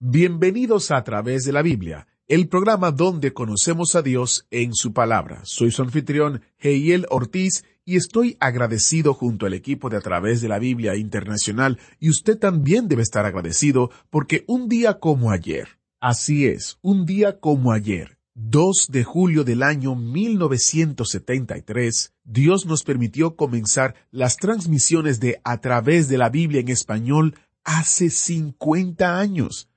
Bienvenidos a través de la Biblia, el programa donde conocemos a Dios en su palabra. Soy su anfitrión, Heiel Ortiz, y estoy agradecido junto al equipo de A través de la Biblia Internacional, y usted también debe estar agradecido porque un día como ayer, así es, un día como ayer, 2 de julio del año 1973, Dios nos permitió comenzar las transmisiones de A través de la Biblia en español hace 50 años.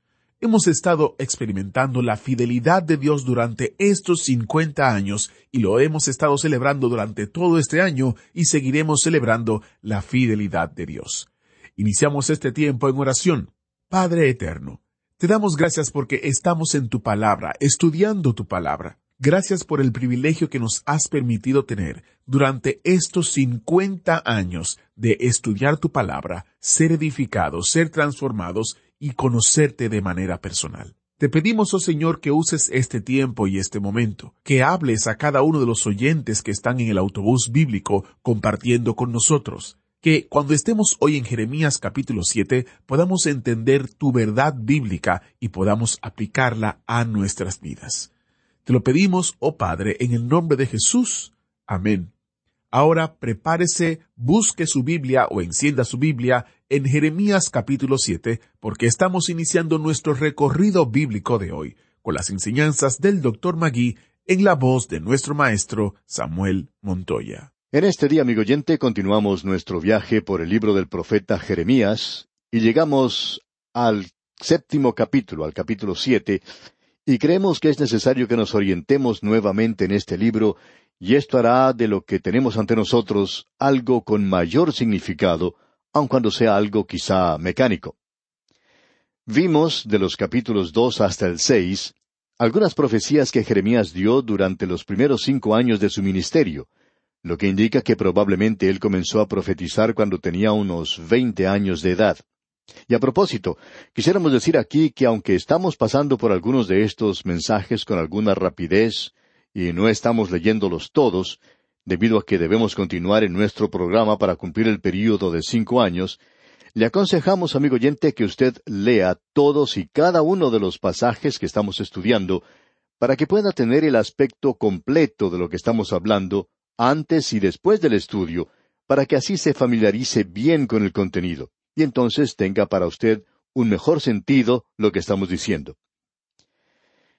Hemos estado experimentando la fidelidad de Dios durante estos 50 años y lo hemos estado celebrando durante todo este año y seguiremos celebrando la fidelidad de Dios. Iniciamos este tiempo en oración. Padre Eterno, te damos gracias porque estamos en tu palabra, estudiando tu palabra. Gracias por el privilegio que nos has permitido tener durante estos 50 años de estudiar tu palabra, ser edificados, ser transformados y conocerte de manera personal. Te pedimos, oh Señor, que uses este tiempo y este momento, que hables a cada uno de los oyentes que están en el autobús bíblico compartiendo con nosotros, que cuando estemos hoy en Jeremías capítulo 7 podamos entender tu verdad bíblica y podamos aplicarla a nuestras vidas. Te lo pedimos, oh Padre, en el nombre de Jesús. Amén. Ahora prepárese, busque su Biblia o encienda su Biblia en Jeremías capítulo 7, porque estamos iniciando nuestro recorrido bíblico de hoy, con las enseñanzas del Dr. Magui en la voz de nuestro maestro Samuel Montoya. En este día, amigo oyente, continuamos nuestro viaje por el libro del profeta Jeremías y llegamos al séptimo capítulo, al capítulo siete, y creemos que es necesario que nos orientemos nuevamente en este libro, y esto hará de lo que tenemos ante nosotros algo con mayor significado, aun cuando sea algo quizá mecánico. Vimos de los capítulos dos hasta el seis algunas profecías que Jeremías dio durante los primeros cinco años de su ministerio, lo que indica que probablemente él comenzó a profetizar cuando tenía unos veinte años de edad. Y a propósito, quisiéramos decir aquí que aunque estamos pasando por algunos de estos mensajes con alguna rapidez y no estamos leyéndolos todos, debido a que debemos continuar en nuestro programa para cumplir el período de cinco años, le aconsejamos, amigo oyente, que usted lea todos y cada uno de los pasajes que estamos estudiando para que pueda tener el aspecto completo de lo que estamos hablando antes y después del estudio, para que así se familiarice bien con el contenido, y entonces tenga para usted un mejor sentido lo que estamos diciendo.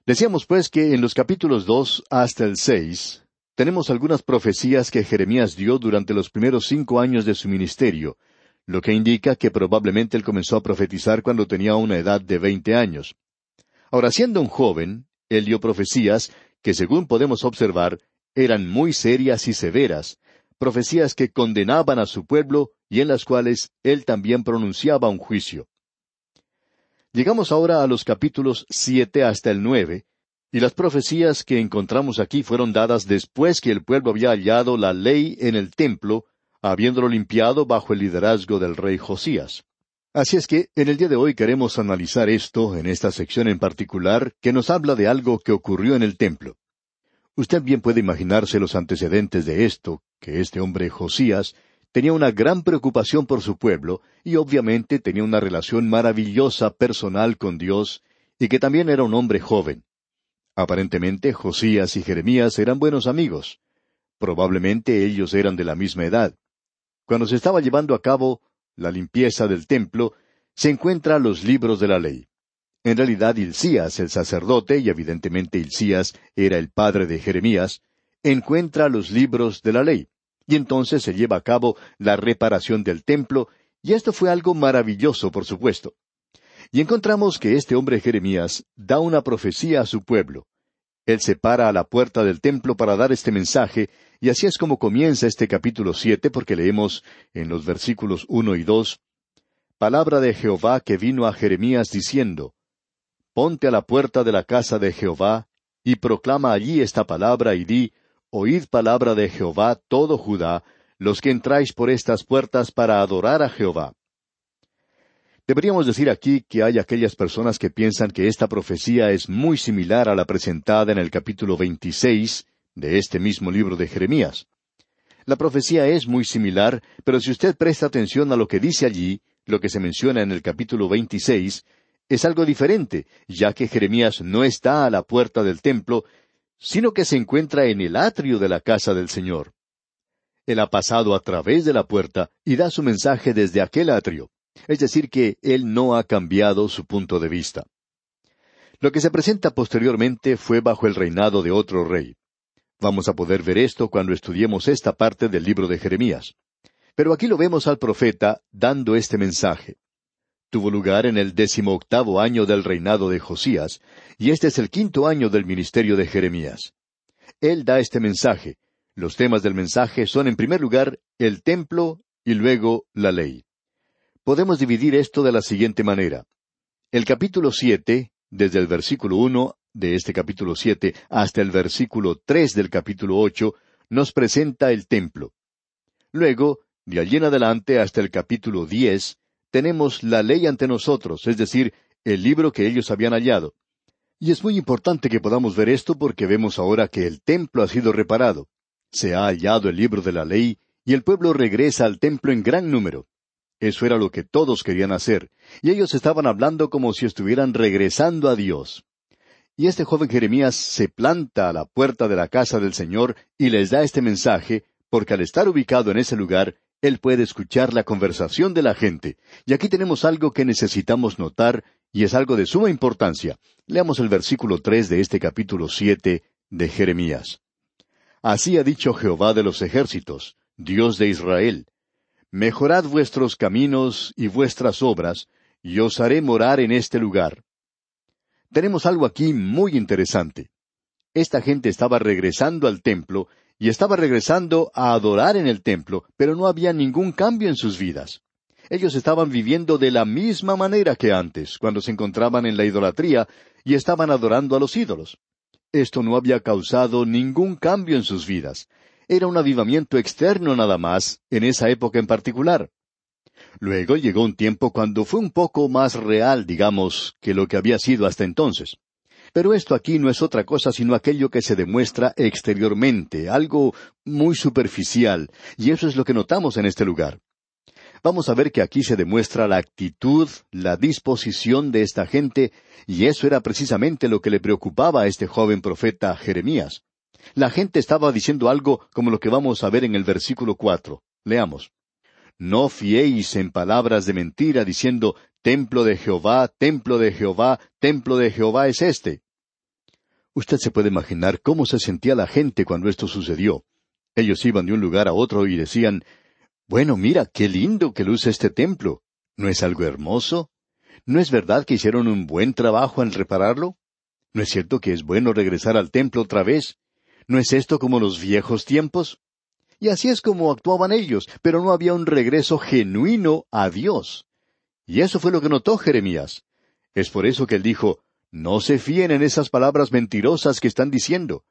Decíamos pues que en los capítulos dos hasta el seis tenemos algunas profecías que Jeremías dio durante los primeros cinco años de su ministerio, lo que indica que probablemente él comenzó a profetizar cuando tenía una edad de veinte años. Ahora, siendo un joven, él dio profecías que, según podemos observar, eran muy serias y severas, profecías que condenaban a su pueblo y en las cuales él también pronunciaba un juicio. Llegamos ahora a los capítulos siete hasta el nueve, y las profecías que encontramos aquí fueron dadas después que el pueblo había hallado la ley en el templo, habiéndolo limpiado bajo el liderazgo del rey Josías. Así es que en el día de hoy queremos analizar esto en esta sección en particular que nos habla de algo que ocurrió en el templo. Usted bien puede imaginarse los antecedentes de esto, que este hombre Josías tenía una gran preocupación por su pueblo y obviamente tenía una relación maravillosa personal con Dios y que también era un hombre joven. Aparentemente Josías y Jeremías eran buenos amigos. Probablemente ellos eran de la misma edad. Cuando se estaba llevando a cabo la limpieza del templo, se encuentra los libros de la ley. En realidad, Hilcías, el sacerdote, y evidentemente Hilcías era el padre de Jeremías, encuentra los libros de la ley y entonces se lleva a cabo la reparación del templo, y esto fue algo maravilloso, por supuesto. Y encontramos que este hombre Jeremías da una profecía a su pueblo. Él se para a la puerta del templo para dar este mensaje, y así es como comienza este capítulo siete, porque leemos en los versículos uno y dos palabra de Jehová que vino a Jeremías diciendo, Ponte a la puerta de la casa de Jehová, y proclama allí esta palabra y di, Oíd palabra de Jehová todo Judá, los que entráis por estas puertas para adorar a Jehová. Deberíamos decir aquí que hay aquellas personas que piensan que esta profecía es muy similar a la presentada en el capítulo 26 de este mismo libro de Jeremías. La profecía es muy similar, pero si usted presta atención a lo que dice allí, lo que se menciona en el capítulo 26, es algo diferente, ya que Jeremías no está a la puerta del templo, sino que se encuentra en el atrio de la casa del Señor. Él ha pasado a través de la puerta y da su mensaje desde aquel atrio. Es decir, que él no ha cambiado su punto de vista. Lo que se presenta posteriormente fue bajo el reinado de otro rey. Vamos a poder ver esto cuando estudiemos esta parte del libro de Jeremías. Pero aquí lo vemos al profeta dando este mensaje. Tuvo lugar en el octavo año del reinado de Josías, y este es el quinto año del ministerio de Jeremías. Él da este mensaje. Los temas del mensaje son en primer lugar el templo y luego la ley podemos dividir esto de la siguiente manera. El capítulo siete, desde el versículo uno de este capítulo siete hasta el versículo tres del capítulo ocho, nos presenta el templo. Luego, de allí en adelante hasta el capítulo diez, tenemos la ley ante nosotros, es decir, el libro que ellos habían hallado. Y es muy importante que podamos ver esto porque vemos ahora que el templo ha sido reparado. Se ha hallado el libro de la ley y el pueblo regresa al templo en gran número. Eso era lo que todos querían hacer, y ellos estaban hablando como si estuvieran regresando a Dios. Y este joven Jeremías se planta a la puerta de la casa del Señor y les da este mensaje, porque al estar ubicado en ese lugar, él puede escuchar la conversación de la gente. Y aquí tenemos algo que necesitamos notar, y es algo de suma importancia. Leamos el versículo tres de este capítulo siete de Jeremías. Así ha dicho Jehová de los ejércitos, Dios de Israel, Mejorad vuestros caminos y vuestras obras, y os haré morar en este lugar. Tenemos algo aquí muy interesante. Esta gente estaba regresando al templo, y estaba regresando a adorar en el templo, pero no había ningún cambio en sus vidas. Ellos estaban viviendo de la misma manera que antes, cuando se encontraban en la idolatría y estaban adorando a los ídolos. Esto no había causado ningún cambio en sus vidas era un avivamiento externo nada más, en esa época en particular. Luego llegó un tiempo cuando fue un poco más real, digamos, que lo que había sido hasta entonces. Pero esto aquí no es otra cosa sino aquello que se demuestra exteriormente, algo muy superficial, y eso es lo que notamos en este lugar. Vamos a ver que aquí se demuestra la actitud, la disposición de esta gente, y eso era precisamente lo que le preocupaba a este joven profeta Jeremías. La gente estaba diciendo algo como lo que vamos a ver en el versículo cuatro. Leamos. No fiéis en palabras de mentira diciendo, Templo de Jehová, templo de Jehová, templo de Jehová es este. Usted se puede imaginar cómo se sentía la gente cuando esto sucedió. Ellos iban de un lugar a otro y decían, Bueno, mira, qué lindo que luce este templo. ¿No es algo hermoso? ¿No es verdad que hicieron un buen trabajo en repararlo? ¿No es cierto que es bueno regresar al templo otra vez? ¿No es esto como los viejos tiempos? Y así es como actuaban ellos, pero no había un regreso genuino a Dios. Y eso fue lo que notó Jeremías. Es por eso que él dijo, no se fíen en esas palabras mentirosas que están diciendo.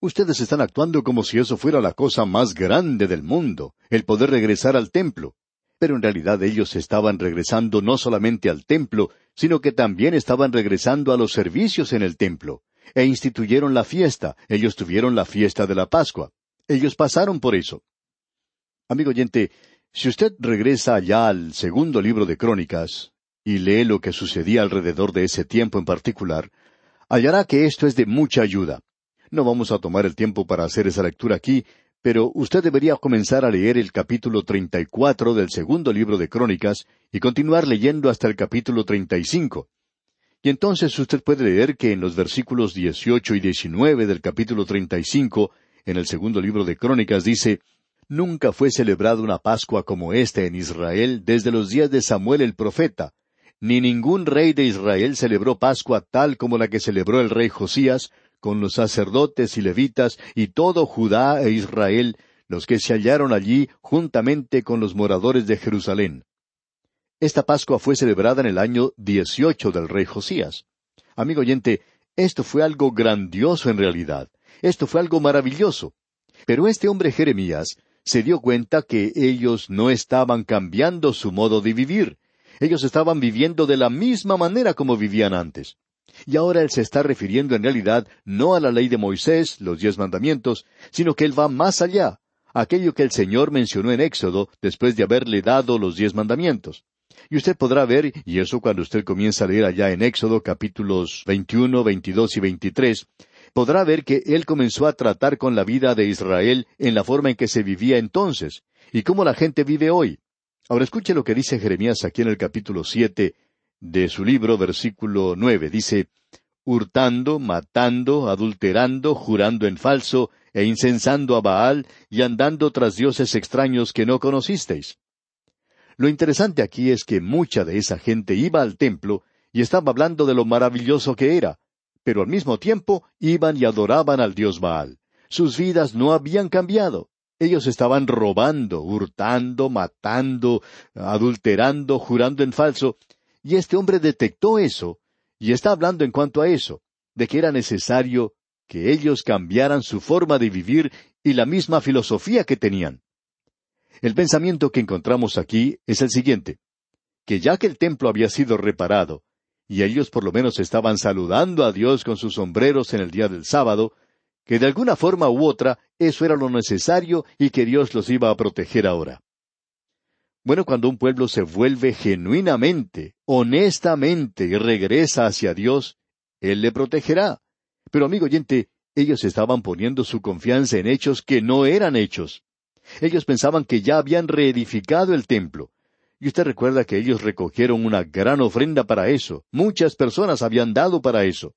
Ustedes están actuando como si eso fuera la cosa más grande del mundo, el poder regresar al templo. Pero en realidad ellos estaban regresando no solamente al templo, sino que también estaban regresando a los servicios en el templo e instituyeron la fiesta. Ellos tuvieron la fiesta de la Pascua. Ellos pasaron por eso. Amigo oyente, si usted regresa ya al segundo libro de Crónicas y lee lo que sucedía alrededor de ese tiempo en particular, hallará que esto es de mucha ayuda. No vamos a tomar el tiempo para hacer esa lectura aquí, pero usted debería comenzar a leer el capítulo treinta y cuatro del segundo libro de Crónicas y continuar leyendo hasta el capítulo treinta y cinco. Y entonces usted puede leer que en los versículos dieciocho y diecinueve del capítulo treinta y cinco, en el segundo libro de Crónicas, dice Nunca fue celebrada una Pascua como esta en Israel desde los días de Samuel el profeta, ni ningún rey de Israel celebró Pascua tal como la que celebró el rey Josías, con los sacerdotes y levitas y todo Judá e Israel, los que se hallaron allí juntamente con los moradores de Jerusalén. Esta Pascua fue celebrada en el año 18 del rey Josías. Amigo oyente, esto fue algo grandioso en realidad. Esto fue algo maravilloso. Pero este hombre Jeremías se dio cuenta que ellos no estaban cambiando su modo de vivir. Ellos estaban viviendo de la misma manera como vivían antes. Y ahora él se está refiriendo en realidad no a la ley de Moisés, los diez mandamientos, sino que él va más allá, aquello que el Señor mencionó en Éxodo después de haberle dado los diez mandamientos. Y usted podrá ver, y eso cuando usted comienza a leer allá en Éxodo capítulos 21, 22 y 23, podrá ver que él comenzó a tratar con la vida de Israel en la forma en que se vivía entonces, y cómo la gente vive hoy. Ahora escuche lo que dice Jeremías aquí en el capítulo siete de su libro, versículo nueve. Dice hurtando, matando, adulterando, jurando en falso, e incensando a Baal, y andando tras dioses extraños que no conocisteis. Lo interesante aquí es que mucha de esa gente iba al templo y estaba hablando de lo maravilloso que era, pero al mismo tiempo iban y adoraban al dios Baal. Sus vidas no habían cambiado. Ellos estaban robando, hurtando, matando, adulterando, jurando en falso, y este hombre detectó eso, y está hablando en cuanto a eso, de que era necesario que ellos cambiaran su forma de vivir y la misma filosofía que tenían. El pensamiento que encontramos aquí es el siguiente, que ya que el templo había sido reparado, y ellos por lo menos estaban saludando a Dios con sus sombreros en el día del sábado, que de alguna forma u otra eso era lo necesario y que Dios los iba a proteger ahora. Bueno, cuando un pueblo se vuelve genuinamente, honestamente y regresa hacia Dios, Él le protegerá. Pero amigo oyente, ellos estaban poniendo su confianza en hechos que no eran hechos. Ellos pensaban que ya habían reedificado el templo, y usted recuerda que ellos recogieron una gran ofrenda para eso. Muchas personas habían dado para eso.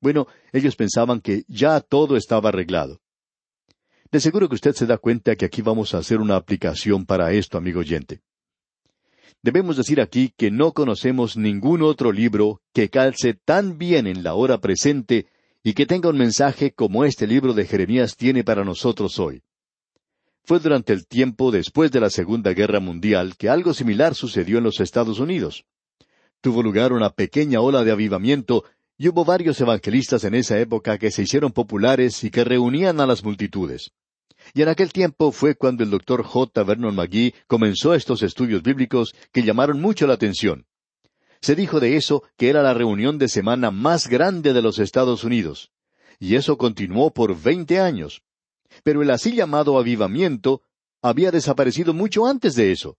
Bueno, ellos pensaban que ya todo estaba arreglado. De seguro que usted se da cuenta que aquí vamos a hacer una aplicación para esto, amigo oyente. Debemos decir aquí que no conocemos ningún otro libro que calce tan bien en la hora presente y que tenga un mensaje como este libro de Jeremías tiene para nosotros hoy. Fue durante el tiempo después de la Segunda Guerra Mundial que algo similar sucedió en los Estados Unidos. Tuvo lugar una pequeña ola de avivamiento y hubo varios evangelistas en esa época que se hicieron populares y que reunían a las multitudes. Y en aquel tiempo fue cuando el doctor J. Vernon McGee comenzó estos estudios bíblicos que llamaron mucho la atención. Se dijo de eso que era la reunión de semana más grande de los Estados Unidos. Y eso continuó por veinte años pero el así llamado avivamiento había desaparecido mucho antes de eso.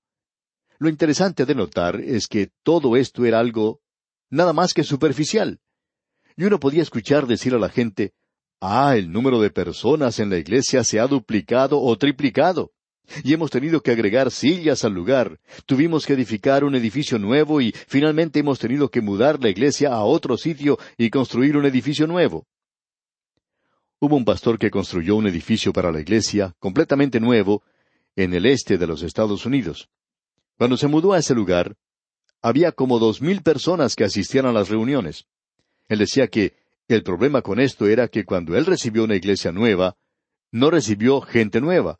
Lo interesante de notar es que todo esto era algo nada más que superficial. Y uno podía escuchar decir a la gente, Ah, el número de personas en la iglesia se ha duplicado o triplicado. Y hemos tenido que agregar sillas al lugar. Tuvimos que edificar un edificio nuevo y finalmente hemos tenido que mudar la iglesia a otro sitio y construir un edificio nuevo. Hubo un pastor que construyó un edificio para la iglesia, completamente nuevo, en el este de los Estados Unidos. Cuando se mudó a ese lugar, había como dos mil personas que asistían a las reuniones. Él decía que el problema con esto era que cuando él recibió una iglesia nueva, no recibió gente nueva.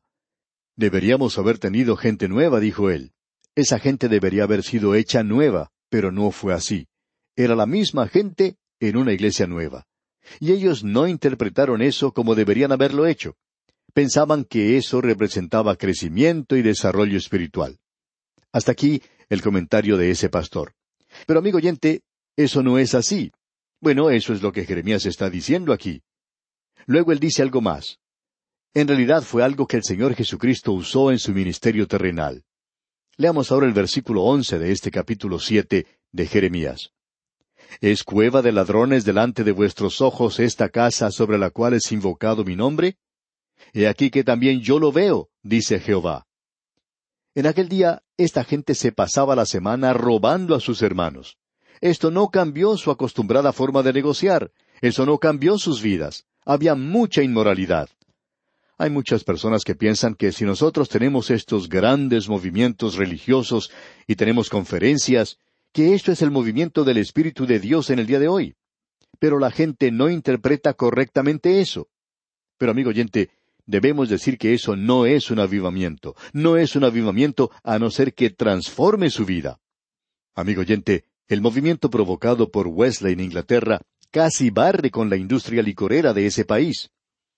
Deberíamos haber tenido gente nueva, dijo él. Esa gente debería haber sido hecha nueva, pero no fue así. Era la misma gente en una iglesia nueva. Y ellos no interpretaron eso como deberían haberlo hecho. Pensaban que eso representaba crecimiento y desarrollo espiritual. Hasta aquí el comentario de ese pastor. Pero amigo oyente, eso no es así. Bueno, eso es lo que Jeremías está diciendo aquí. Luego él dice algo más. En realidad fue algo que el Señor Jesucristo usó en su ministerio terrenal. Leamos ahora el versículo once de este capítulo siete de Jeremías. ¿Es cueva de ladrones delante de vuestros ojos esta casa sobre la cual es invocado mi nombre? He aquí que también yo lo veo, dice Jehová. En aquel día esta gente se pasaba la semana robando a sus hermanos. Esto no cambió su acostumbrada forma de negociar, eso no cambió sus vidas. Había mucha inmoralidad. Hay muchas personas que piensan que si nosotros tenemos estos grandes movimientos religiosos y tenemos conferencias que esto es el movimiento del Espíritu de Dios en el día de hoy. Pero la gente no interpreta correctamente eso. Pero amigo oyente, debemos decir que eso no es un avivamiento, no es un avivamiento a no ser que transforme su vida. Amigo oyente, el movimiento provocado por Wesley en Inglaterra casi barre con la industria licorera de ese país.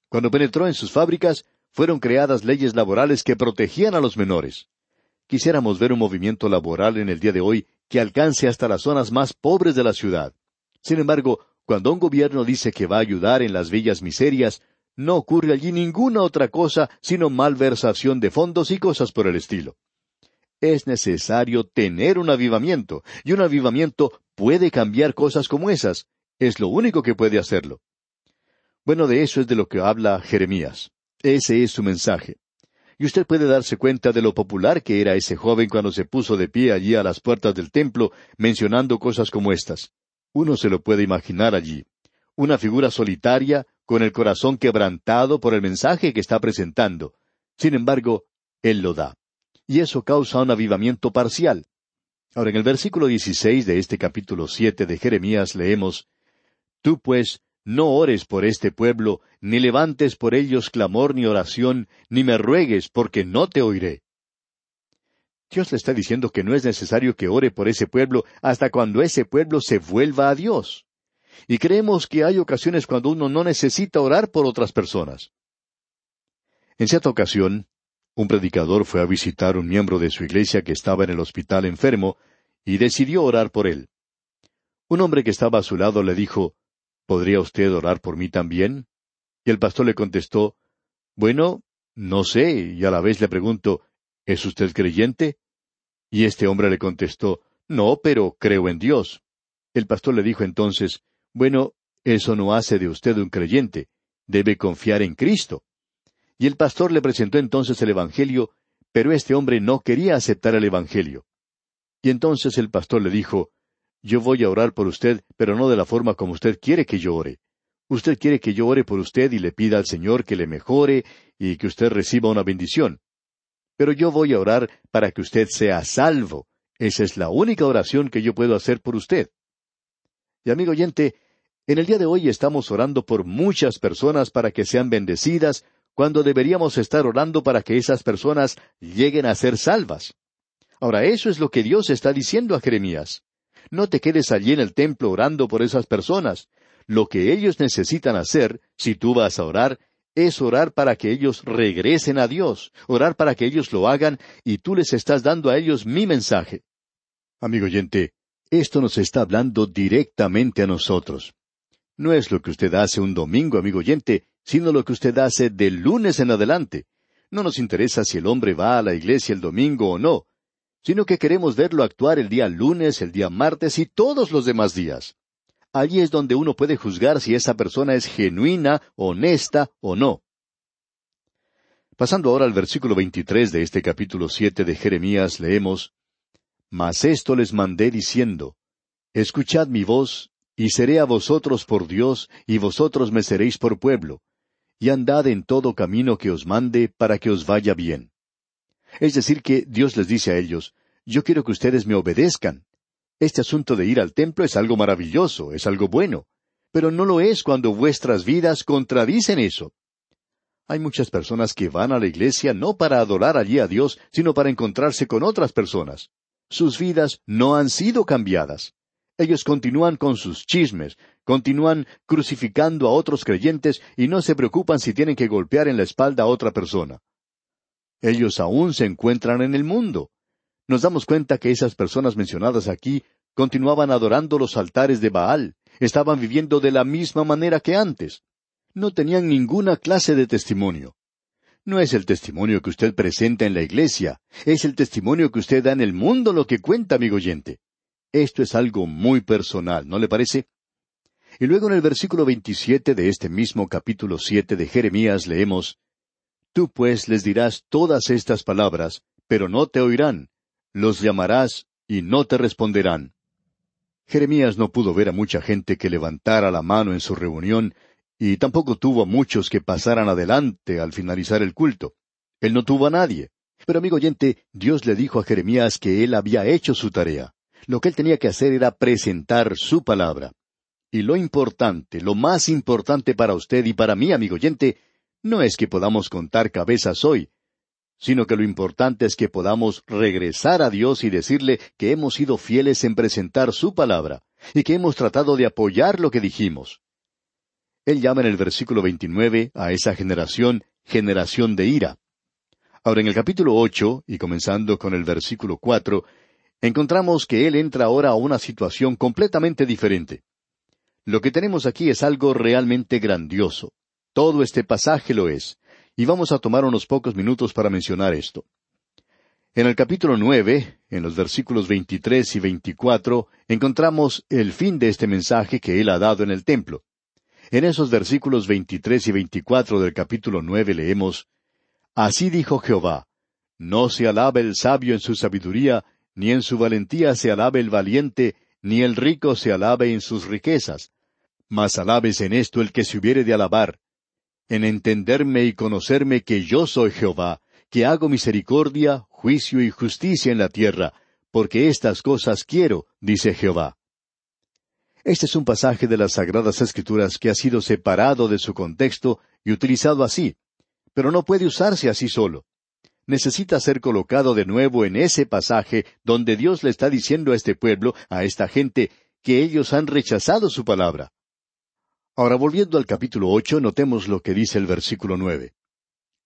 Cuando penetró en sus fábricas, fueron creadas leyes laborales que protegían a los menores. Quisiéramos ver un movimiento laboral en el día de hoy que alcance hasta las zonas más pobres de la ciudad. Sin embargo, cuando un gobierno dice que va a ayudar en las villas miserias, no ocurre allí ninguna otra cosa sino malversación de fondos y cosas por el estilo. Es necesario tener un avivamiento, y un avivamiento puede cambiar cosas como esas. Es lo único que puede hacerlo. Bueno, de eso es de lo que habla Jeremías. Ese es su mensaje. Y usted puede darse cuenta de lo popular que era ese joven cuando se puso de pie allí a las puertas del templo mencionando cosas como estas. Uno se lo puede imaginar allí. Una figura solitaria, con el corazón quebrantado por el mensaje que está presentando. Sin embargo, Él lo da. Y eso causa un avivamiento parcial. Ahora, en el versículo 16 de este capítulo siete de Jeremías leemos, Tú pues no ores por este pueblo, ni levantes por ellos clamor ni oración, ni me ruegues, porque no te oiré. Dios le está diciendo que no es necesario que ore por ese pueblo hasta cuando ese pueblo se vuelva a Dios. Y creemos que hay ocasiones cuando uno no necesita orar por otras personas. En cierta ocasión, un predicador fue a visitar un miembro de su iglesia que estaba en el hospital enfermo y decidió orar por él. Un hombre que estaba a su lado le dijo, ¿Podría usted orar por mí también? Y el pastor le contestó, Bueno, no sé, y a la vez le pregunto, ¿es usted creyente? Y este hombre le contestó, No, pero creo en Dios. El pastor le dijo entonces, Bueno, eso no hace de usted un creyente, debe confiar en Cristo. Y el pastor le presentó entonces el Evangelio, pero este hombre no quería aceptar el Evangelio. Y entonces el pastor le dijo, yo voy a orar por usted, pero no de la forma como usted quiere que yo ore. Usted quiere que yo ore por usted y le pida al Señor que le mejore y que usted reciba una bendición. Pero yo voy a orar para que usted sea salvo. Esa es la única oración que yo puedo hacer por usted. Y amigo oyente, en el día de hoy estamos orando por muchas personas para que sean bendecidas, cuando deberíamos estar orando para que esas personas lleguen a ser salvas. Ahora, eso es lo que Dios está diciendo a Jeremías. No te quedes allí en el templo orando por esas personas. Lo que ellos necesitan hacer, si tú vas a orar, es orar para que ellos regresen a Dios, orar para que ellos lo hagan y tú les estás dando a ellos mi mensaje. Amigo oyente, esto nos está hablando directamente a nosotros. No es lo que usted hace un domingo, amigo oyente, sino lo que usted hace del lunes en adelante. No nos interesa si el hombre va a la iglesia el domingo o no, sino que queremos verlo actuar el día lunes, el día martes y todos los demás días. Allí es donde uno puede juzgar si esa persona es genuina, honesta o no. Pasando ahora al versículo 23 de este capítulo siete de Jeremías, leemos, Mas esto les mandé diciendo, Escuchad mi voz, y seré a vosotros por Dios, y vosotros me seréis por pueblo, y andad en todo camino que os mande, para que os vaya bien. Es decir, que Dios les dice a ellos, yo quiero que ustedes me obedezcan. Este asunto de ir al templo es algo maravilloso, es algo bueno, pero no lo es cuando vuestras vidas contradicen eso. Hay muchas personas que van a la iglesia no para adorar allí a Dios, sino para encontrarse con otras personas. Sus vidas no han sido cambiadas. Ellos continúan con sus chismes, continúan crucificando a otros creyentes y no se preocupan si tienen que golpear en la espalda a otra persona. Ellos aún se encuentran en el mundo. Nos damos cuenta que esas personas mencionadas aquí continuaban adorando los altares de Baal, estaban viviendo de la misma manera que antes. No tenían ninguna clase de testimonio. No es el testimonio que usted presenta en la iglesia, es el testimonio que usted da en el mundo lo que cuenta, amigo oyente. Esto es algo muy personal, ¿no le parece? Y luego en el versículo 27 de este mismo capítulo siete de Jeremías leemos Tú pues les dirás todas estas palabras, pero no te oirán, los llamarás y no te responderán. Jeremías no pudo ver a mucha gente que levantara la mano en su reunión, y tampoco tuvo a muchos que pasaran adelante al finalizar el culto. Él no tuvo a nadie. Pero amigo oyente, Dios le dijo a Jeremías que él había hecho su tarea. Lo que él tenía que hacer era presentar su palabra. Y lo importante, lo más importante para usted y para mí, amigo oyente, no es que podamos contar cabezas hoy, sino que lo importante es que podamos regresar a Dios y decirle que hemos sido fieles en presentar su palabra, y que hemos tratado de apoyar lo que dijimos. Él llama en el versículo 29 a esa generación generación de ira. Ahora en el capítulo ocho, y comenzando con el versículo cuatro, encontramos que él entra ahora a una situación completamente diferente. Lo que tenemos aquí es algo realmente grandioso. Todo este pasaje lo es, y vamos a tomar unos pocos minutos para mencionar esto. En el capítulo nueve, en los versículos veintitrés y veinticuatro, encontramos el fin de este mensaje que él ha dado en el templo. En esos versículos veintitrés y veinticuatro del capítulo nueve leemos Así dijo Jehová No se alabe el sabio en su sabiduría, ni en su valentía se alabe el valiente, ni el rico se alabe en sus riquezas. Mas alabes en esto el que se hubiere de alabar, en entenderme y conocerme que yo soy Jehová, que hago misericordia, juicio y justicia en la tierra, porque estas cosas quiero, dice Jehová. Este es un pasaje de las Sagradas Escrituras que ha sido separado de su contexto y utilizado así, pero no puede usarse así solo. Necesita ser colocado de nuevo en ese pasaje donde Dios le está diciendo a este pueblo, a esta gente, que ellos han rechazado su palabra. Ahora volviendo al capítulo ocho, notemos lo que dice el versículo nueve.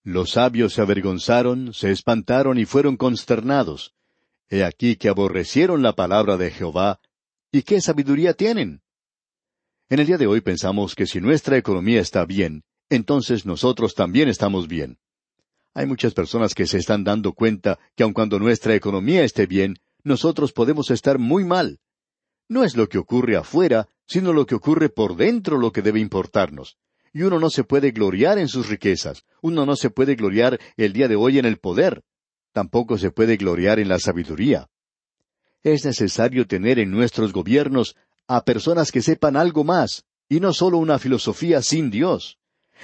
Los sabios se avergonzaron, se espantaron y fueron consternados. He aquí que aborrecieron la palabra de Jehová. ¿Y qué sabiduría tienen? En el día de hoy pensamos que si nuestra economía está bien, entonces nosotros también estamos bien. Hay muchas personas que se están dando cuenta que aun cuando nuestra economía esté bien, nosotros podemos estar muy mal. No es lo que ocurre afuera, sino lo que ocurre por dentro lo que debe importarnos y uno no se puede gloriar en sus riquezas, uno no se puede gloriar el día de hoy en el poder, tampoco se puede gloriar en la sabiduría. Es necesario tener en nuestros gobiernos a personas que sepan algo más, y no solo una filosofía sin Dios.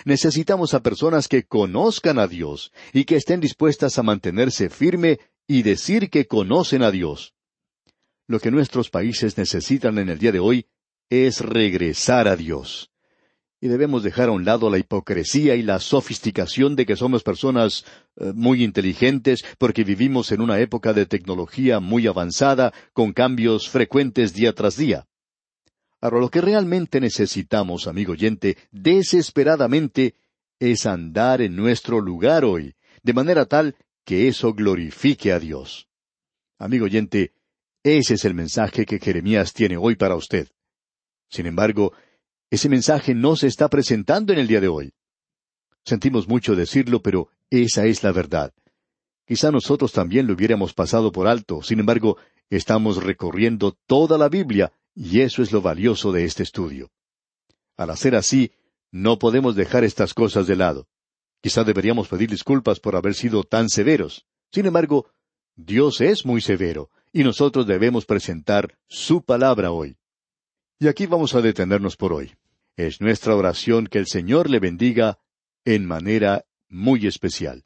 Necesitamos a personas que conozcan a Dios y que estén dispuestas a mantenerse firme y decir que conocen a Dios. Lo que nuestros países necesitan en el día de hoy es regresar a Dios y debemos dejar a un lado la hipocresía y la sofisticación de que somos personas eh, muy inteligentes porque vivimos en una época de tecnología muy avanzada, con cambios frecuentes día tras día. Ahora, lo que realmente necesitamos, amigo oyente, desesperadamente, es andar en nuestro lugar hoy, de manera tal que eso glorifique a Dios. Amigo oyente, ese es el mensaje que Jeremías tiene hoy para usted. Sin embargo, ese mensaje no se está presentando en el día de hoy. Sentimos mucho decirlo, pero esa es la verdad. Quizá nosotros también lo hubiéramos pasado por alto, sin embargo, estamos recorriendo toda la Biblia, y eso es lo valioso de este estudio. Al hacer así, no podemos dejar estas cosas de lado. Quizá deberíamos pedir disculpas por haber sido tan severos. Sin embargo, Dios es muy severo, y nosotros debemos presentar su palabra hoy. Y aquí vamos a detenernos por hoy. Es nuestra oración que el Señor le bendiga en manera muy especial.